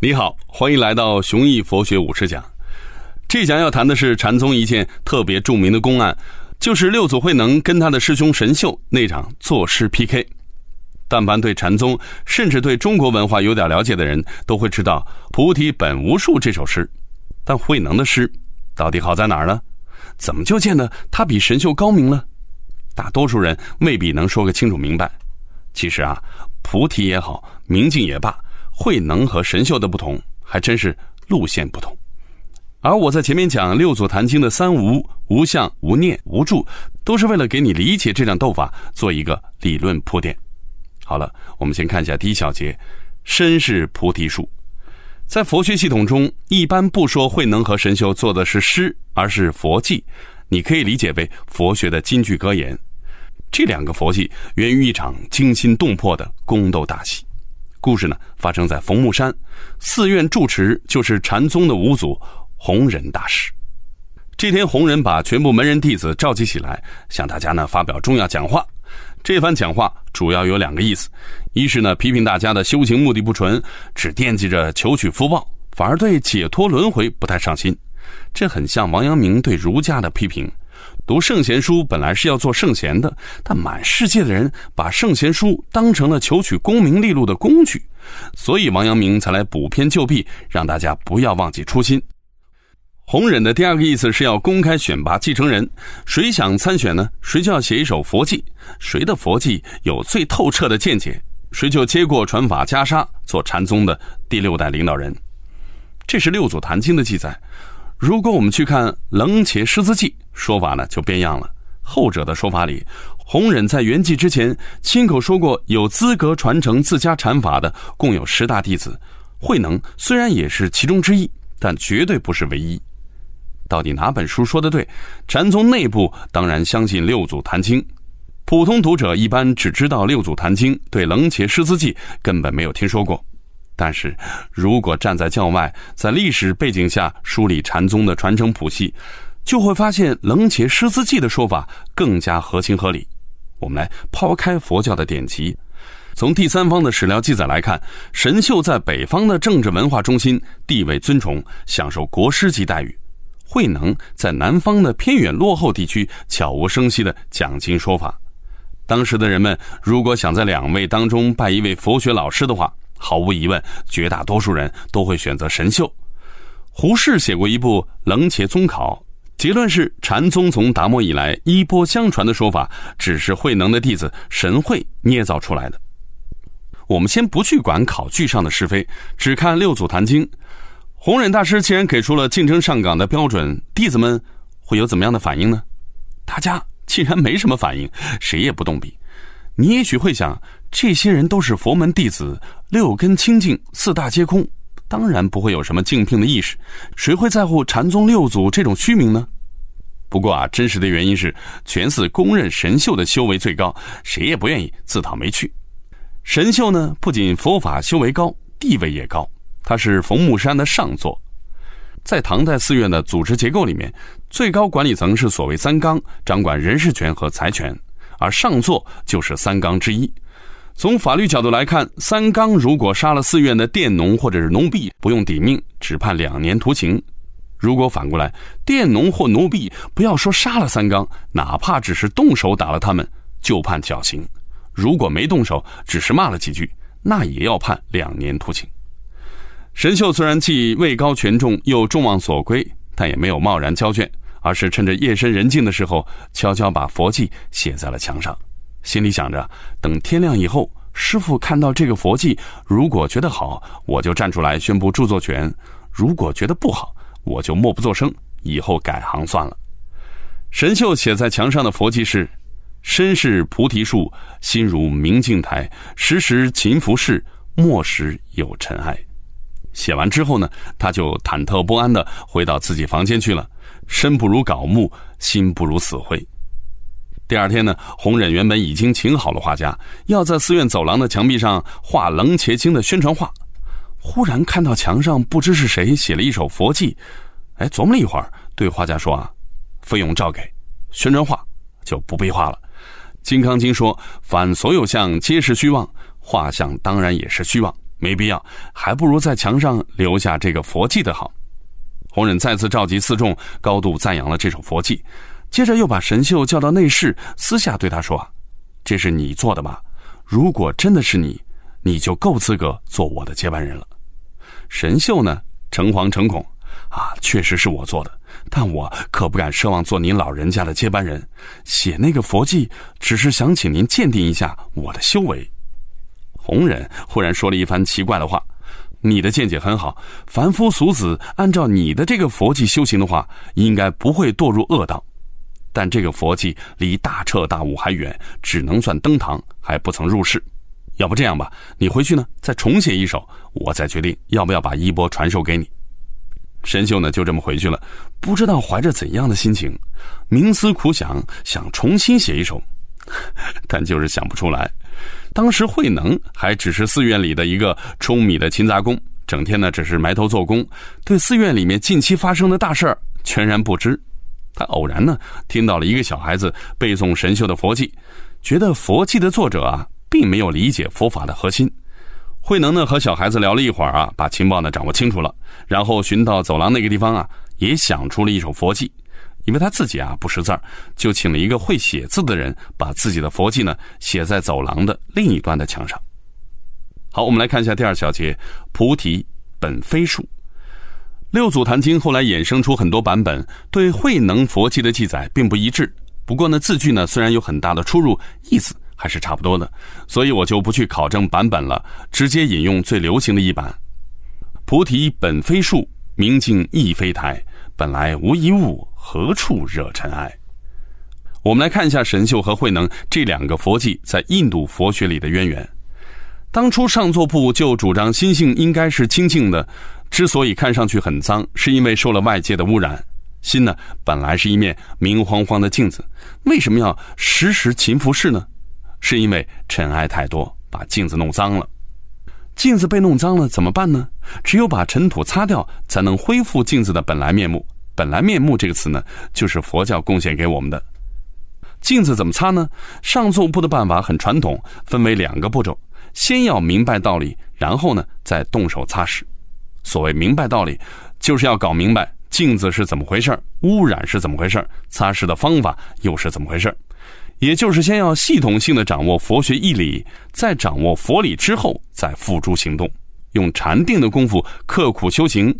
你好，欢迎来到雄毅佛学五十讲。这讲要谈的是禅宗一件特别著名的公案，就是六祖慧能跟他的师兄神秀那场作诗 PK。但凡对禅宗，甚至对中国文化有点了解的人，都会知道“菩提本无树”这首诗。但慧能的诗到底好在哪儿呢？怎么就见得他比神秀高明了？大多数人未必能说个清楚明白。其实啊，菩提也好，明镜也罢。慧能和神秀的不同，还真是路线不同。而我在前面讲六祖坛经的三无：无相、无念、无住，都是为了给你理解这两斗法做一个理论铺垫。好了，我们先看一下第一小节：身是菩提树。在佛学系统中，一般不说慧能和神秀做的是诗，而是佛偈。你可以理解为佛学的金句格言。这两个佛偈源于一场惊心动魄的宫斗大戏。故事呢，发生在冯木山，寺院住持就是禅宗的五祖弘忍大师。这天，弘忍把全部门人弟子召集起来，向大家呢发表重要讲话。这番讲话主要有两个意思：一是呢批评大家的修行目的不纯，只惦记着求取福报，反而对解脱轮回不太上心。这很像王阳明对儒家的批评。读圣贤书本来是要做圣贤的，但满世界的人把圣贤书当成了求取功名利禄的工具，所以王阳明才来补篇救弊，让大家不要忘记初心。弘忍的第二个意思是要公开选拔继承人，谁想参选呢？谁就要写一首佛偈，谁的佛偈有最透彻的见解，谁就接过传法袈裟，做禅宗的第六代领导人。这是六祖坛经的记载。如果我们去看《楞伽师资记》，说法呢就变样了。后者的说法里，弘忍在圆寂之前亲口说过，有资格传承自家禅法的共有十大弟子，慧能虽然也是其中之一，但绝对不是唯一。到底哪本书说的对？禅宗内部当然相信六祖坛经，普通读者一般只知道六祖坛经，对《楞伽师资记》根本没有听说过。但是，如果站在教外，在历史背景下梳理禅宗的传承谱系，就会发现《楞伽师资记》的说法更加合情合理。我们来抛开佛教的典籍，从第三方的史料记载来看，神秀在北方的政治文化中心地位尊崇，享受国师级待遇；慧能在南方的偏远落后地区悄无声息的讲经说法。当时的人们如果想在两位当中拜一位佛学老师的话，毫无疑问，绝大多数人都会选择神秀。胡适写过一部《楞伽宗考》，结论是禅宗从达摩以来衣钵相传的说法，只是慧能的弟子神会捏造出来的。我们先不去管考据上的是非，只看六祖坛经。弘忍大师既然给出了竞争上岗的标准，弟子们会有怎么样的反应呢？大家既然没什么反应，谁也不动笔。你也许会想。这些人都是佛门弟子，六根清净，四大皆空，当然不会有什么竞聘的意识。谁会在乎禅宗六祖这种虚名呢？不过啊，真实的原因是全寺公认神秀的修为最高，谁也不愿意自讨没趣。神秀呢，不仅佛法修为高，地位也高，他是冯木山的上座。在唐代寺院的组织结构里面，最高管理层是所谓三纲，掌管人事权和财权，而上座就是三纲之一。从法律角度来看，三纲如果杀了寺院的佃农或者是奴婢，不用抵命，只判两年徒刑；如果反过来，佃农或奴婢不要说杀了三纲，哪怕只是动手打了他们，就判绞刑；如果没动手，只是骂了几句，那也要判两年徒刑。神秀虽然既位高权重，又众望所归，但也没有贸然交卷，而是趁着夜深人静的时候，悄悄把佛偈写在了墙上。心里想着，等天亮以后，师傅看到这个佛偈，如果觉得好，我就站出来宣布著作权；如果觉得不好，我就默不作声，以后改行算了。神秀写在墙上的佛偈是：“身是菩提树，心如明镜台，时时勤拂拭，莫使有尘埃。”写完之后呢，他就忐忑不安的回到自己房间去了。身不如槁木，心不如死灰。第二天呢，弘忍原本已经请好了画家，要在寺院走廊的墙壁上画《楞伽经》的宣传画。忽然看到墙上不知是谁写了一首佛偈，哎，琢磨了一会儿，对画家说：“啊，费用照给，宣传画就不必画了。”《金刚经》说：“凡所有相，皆是虚妄，画像当然也是虚妄。没必要，还不如在墙上留下这个佛记的好。弘忍再次召集四众，高度赞扬了这首佛记，接着又把神秀叫到内室，私下对他说：“这是你做的吧？如果真的是你，你就够资格做我的接班人了。”神秀呢，诚惶诚恐，啊，确实是我做的，但我可不敢奢望做您老人家的接班人。写那个佛记，只是想请您鉴定一下我的修为。红人忽然说了一番奇怪的话：“你的见解很好，凡夫俗子按照你的这个佛迹修行的话，应该不会堕入恶道。但这个佛迹离大彻大悟还远，只能算登堂，还不曾入世。要不这样吧，你回去呢再重写一首，我再决定要不要把衣钵传授给你。”神秀呢就这么回去了，不知道怀着怎样的心情，冥思苦想，想重新写一首，但就是想不出来。当时慧能还只是寺院里的一个舂米的勤杂工，整天呢只是埋头做工，对寺院里面近期发生的大事儿全然不知。他偶然呢听到了一个小孩子背诵神秀的佛记，觉得佛记的作者啊并没有理解佛法的核心。慧能呢和小孩子聊了一会儿啊，把情报呢掌握清楚了，然后寻到走廊那个地方啊，也想出了一首佛记。因为他自己啊不识字儿，就请了一个会写字的人，把自己的佛记呢写在走廊的另一端的墙上。好，我们来看一下第二小节：菩提本非树。六祖坛经后来衍生出很多版本，对慧能佛记的记载并不一致。不过呢，字句呢虽然有很大的出入，意思还是差不多的，所以我就不去考证版本了，直接引用最流行的一版：菩提本非树，明镜亦非台，本来无一物。何处惹尘埃？我们来看一下神秀和慧能这两个佛记在印度佛学里的渊源。当初上座部就主张心性应该是清净的，之所以看上去很脏，是因为受了外界的污染。心呢，本来是一面明晃晃的镜子，为什么要时时勤拂拭呢？是因为尘埃太多，把镜子弄脏了。镜子被弄脏了怎么办呢？只有把尘土擦掉，才能恢复镜子的本来面目。本来面目这个词呢，就是佛教贡献给我们的。镜子怎么擦呢？上座部的办法很传统，分为两个步骤：先要明白道理，然后呢再动手擦拭。所谓明白道理，就是要搞明白镜子是怎么回事污染是怎么回事擦拭的方法又是怎么回事也就是先要系统性的掌握佛学义理，在掌握佛理之后，再付诸行动，用禅定的功夫刻苦修行。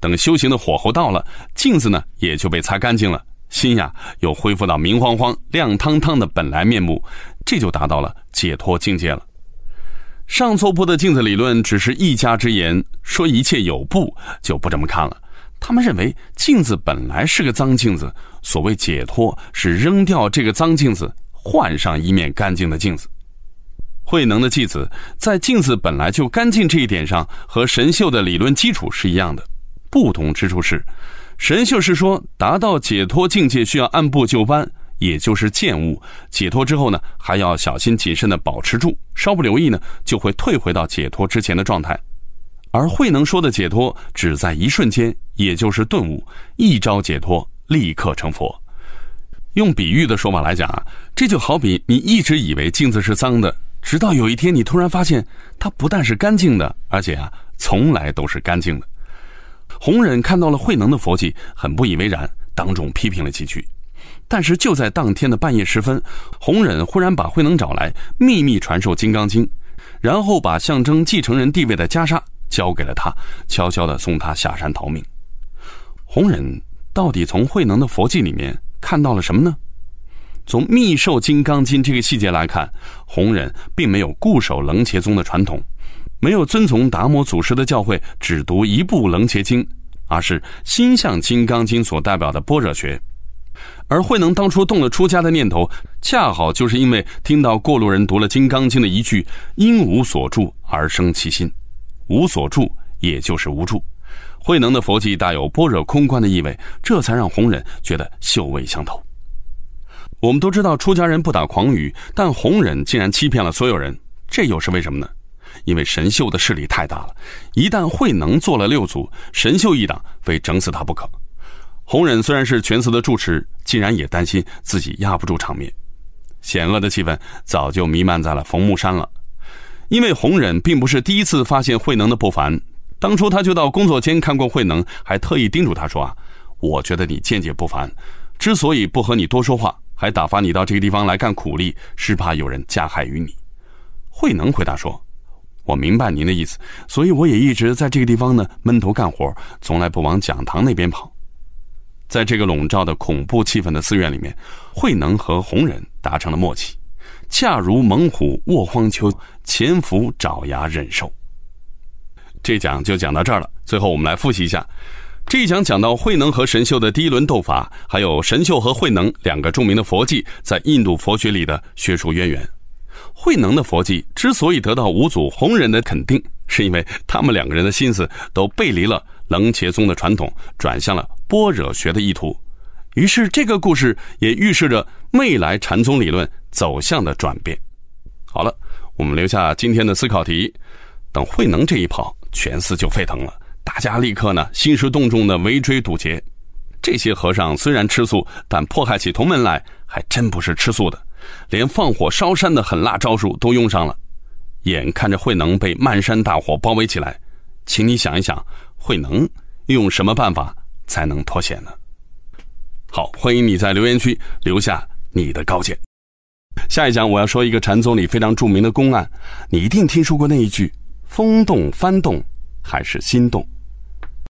等修行的火候到了，镜子呢也就被擦干净了，心呀又恢复到明晃晃、亮堂堂的本来面目，这就达到了解脱境界了。上座部的镜子理论只是一家之言，说一切有部就不这么看了。他们认为镜子本来是个脏镜子，所谓解脱是扔掉这个脏镜子，换上一面干净的镜子。慧能的弟子在镜子本来就干净这一点上，和神秀的理论基础是一样的。不同之处是，神秀是说达到解脱境界需要按部就班，也就是见悟解脱之后呢，还要小心谨慎的保持住，稍不留意呢，就会退回到解脱之前的状态。而慧能说的解脱只在一瞬间，也就是顿悟，一招解脱，立刻成佛。用比喻的说法来讲啊，这就好比你一直以为镜子是脏的，直到有一天你突然发现它不但是干净的，而且啊，从来都是干净的。弘忍看到了慧能的佛迹，很不以为然，当众批评了几句。但是就在当天的半夜时分，弘忍忽然把慧能找来，秘密传授《金刚经》，然后把象征继承人地位的袈裟交给了他，悄悄地送他下山逃命。弘忍到底从慧能的佛迹里面看到了什么呢？从密授《金刚经》这个细节来看，弘忍并没有固守楞伽宗的传统。没有遵从达摩祖师的教诲，只读一部《楞伽经》，而是心向《金刚经》所代表的般若学。而慧能当初动了出家的念头，恰好就是因为听到过路人读了《金刚经》的一句“因无所住而生其心”，无所住也就是无住。慧能的佛迹大有般若空观的意味，这才让弘忍觉得嗅味相投。我们都知道出家人不打诳语，但弘忍竟然欺骗了所有人，这又是为什么呢？因为神秀的势力太大了，一旦慧能做了六祖，神秀一党非整死他不可。弘忍虽然是全寺的住持，竟然也担心自己压不住场面，险恶的气氛早就弥漫在了冯木山了。因为弘忍并不是第一次发现慧能的不凡，当初他就到工作间看过慧能，还特意叮嘱他说啊，我觉得你见解不凡，之所以不和你多说话，还打发你到这个地方来干苦力，是怕有人加害于你。慧能回答说：“我明白您的意思，所以我也一直在这个地方呢闷头干活，从来不往讲堂那边跑。”在这个笼罩的恐怖气氛的寺院里面，慧能和弘忍达成了默契。恰如猛虎卧荒丘，潜伏爪牙忍受。这讲就讲到这儿了。最后我们来复习一下，这一讲讲到慧能和神秀的第一轮斗法，还有神秀和慧能两个著名的佛迹在印度佛学里的学术渊源。慧能的佛迹之所以得到五祖弘忍的肯定，是因为他们两个人的心思都背离了楞伽宗的传统，转向了般若学的意图。于是，这个故事也预示着未来禅宗理论走向的转变。好了，我们留下今天的思考题：等慧能这一跑，全寺就沸腾了，大家立刻呢兴师动众的围追堵截。这些和尚虽然吃素，但迫害起同门来还真不是吃素的，连放火烧山的狠辣招数都用上了。眼看着慧能被漫山大火包围起来，请你想一想，慧能用什么办法才能脱险呢？好，欢迎你在留言区留下你的高见。下一讲我要说一个禅宗里非常著名的公案，你一定听说过那一句“风动幡动，还是心动”。